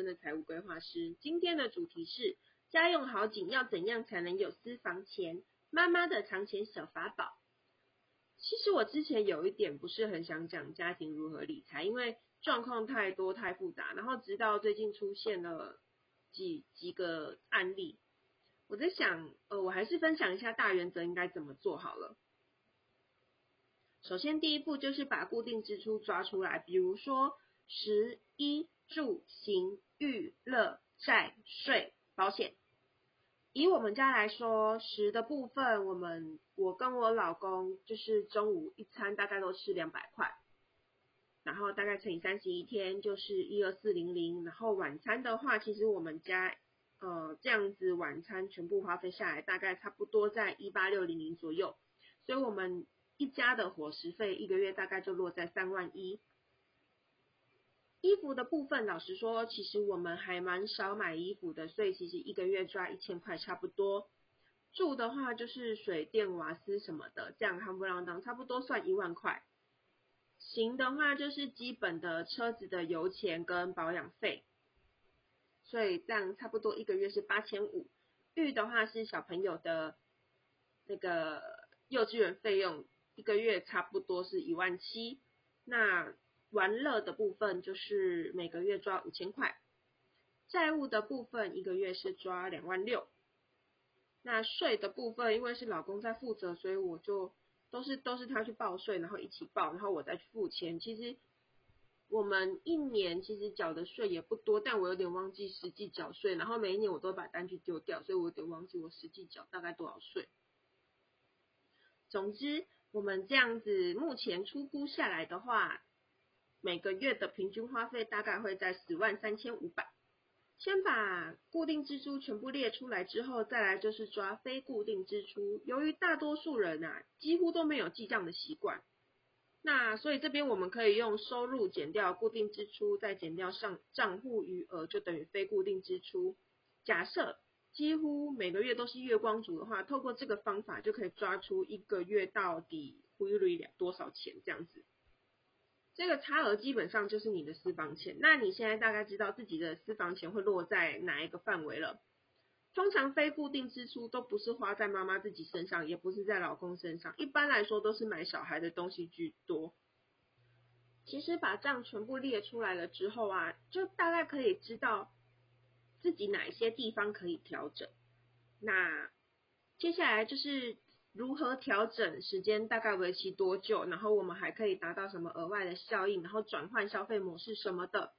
真的财务规划师。今天的主题是家用好景要怎样才能有私房钱？妈妈的藏钱小法宝。其实我之前有一点不是很想讲家庭如何理财，因为状况太多太复杂。然后直到最近出现了几几个案例，我在想，呃，我还是分享一下大原则应该怎么做好了。首先第一步就是把固定支出抓出来，比如说。十一住行娱乐债税保险，以我们家来说，食的部分，我们我跟我老公就是中午一餐大概都吃两百块，然后大概乘以三十一天就是一二四零零，然后晚餐的话，其实我们家呃这样子晚餐全部花费下来，大概差不多在一八六零零左右，所以我们一家的伙食费一个月大概就落在三万一。服的部分，老实说，其实我们还蛮少买衣服的，所以其实一个月赚一千块差不多。住的话就是水电瓦斯什么的，这样夯不啷当，差不多算一万块。行的话就是基本的车子的油钱跟保养费，所以这样差不多一个月是八千五。育的话是小朋友的那个幼稚园费用，一个月差不多是一万七。那玩乐的部分就是每个月抓五千块，债务的部分一个月是抓两万六。那税的部分，因为是老公在负责，所以我就都是都是他去报税，然后一起报，然后我再去付钱。其实我们一年其实缴的税也不多，但我有点忘记实际缴税，然后每一年我都把单据丢掉，所以我有点忘记我实际缴大概多少税。总之，我们这样子目前出估下来的话。每个月的平均花费大概会在十万三千五百。先把固定支出全部列出来之后，再来就是抓非固定支出。由于大多数人啊几乎都没有记账的习惯，那所以这边我们可以用收入减掉固定支出，再减掉上账户余额，就等于非固定支出。假设几乎每个月都是月光族的话，透过这个方法就可以抓出一个月到底汇率了多少钱这样子。这个差额基本上就是你的私房钱，那你现在大概知道自己的私房钱会落在哪一个范围了？通常非固定支出都不是花在妈妈自己身上，也不是在老公身上，一般来说都是买小孩的东西居多。其实把账全部列出来了之后啊，就大概可以知道自己哪一些地方可以调整。那接下来就是。如何调整时间大概为期多久？然后我们还可以达到什么额外的效应？然后转换消费模式什么的。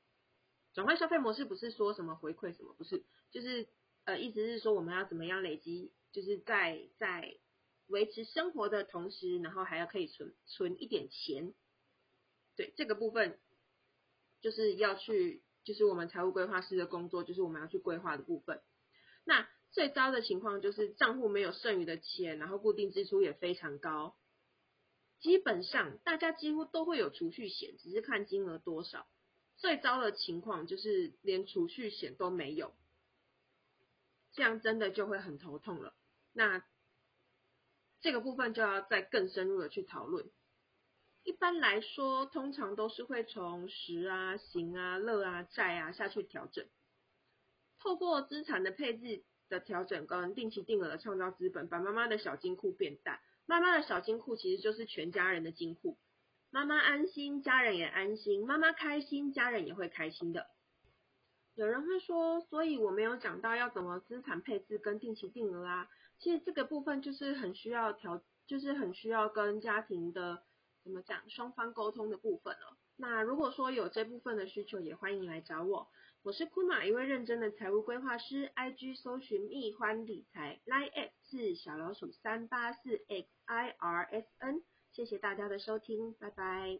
转换消费模式不是说什么回馈什么，不是，就是呃意思是说我们要怎么样累积，就是在在维持生活的同时，然后还要可以存存一点钱。对这个部分，就是要去，就是我们财务规划师的工作，就是我们要去规划的部分。那最糟的情况就是账户没有剩余的钱，然后固定支出也非常高。基本上大家几乎都会有储蓄险，只是看金额多少。最糟的情况就是连储蓄险都没有，这样真的就会很头痛了。那这个部分就要再更深入的去讨论。一般来说，通常都是会从食啊、行啊、乐啊、债啊下去调整，透过资产的配置。的调整跟定期定额的创造资本，把妈妈的小金库变大。妈妈的小金库其实就是全家人的金库。妈妈安心，家人也安心；妈妈开心，家人也会开心的。有人会说，所以我没有讲到要怎么资产配置跟定期定额啊。其实这个部分就是很需要调，就是很需要跟家庭的怎么讲双方沟通的部分了。那如果说有这部分的需求，也欢迎来找我。我是库玛一位认真的财务规划师。IG 搜寻蜜欢理财，Line 是小老鼠三八四 XIRSN。谢谢大家的收听，拜拜。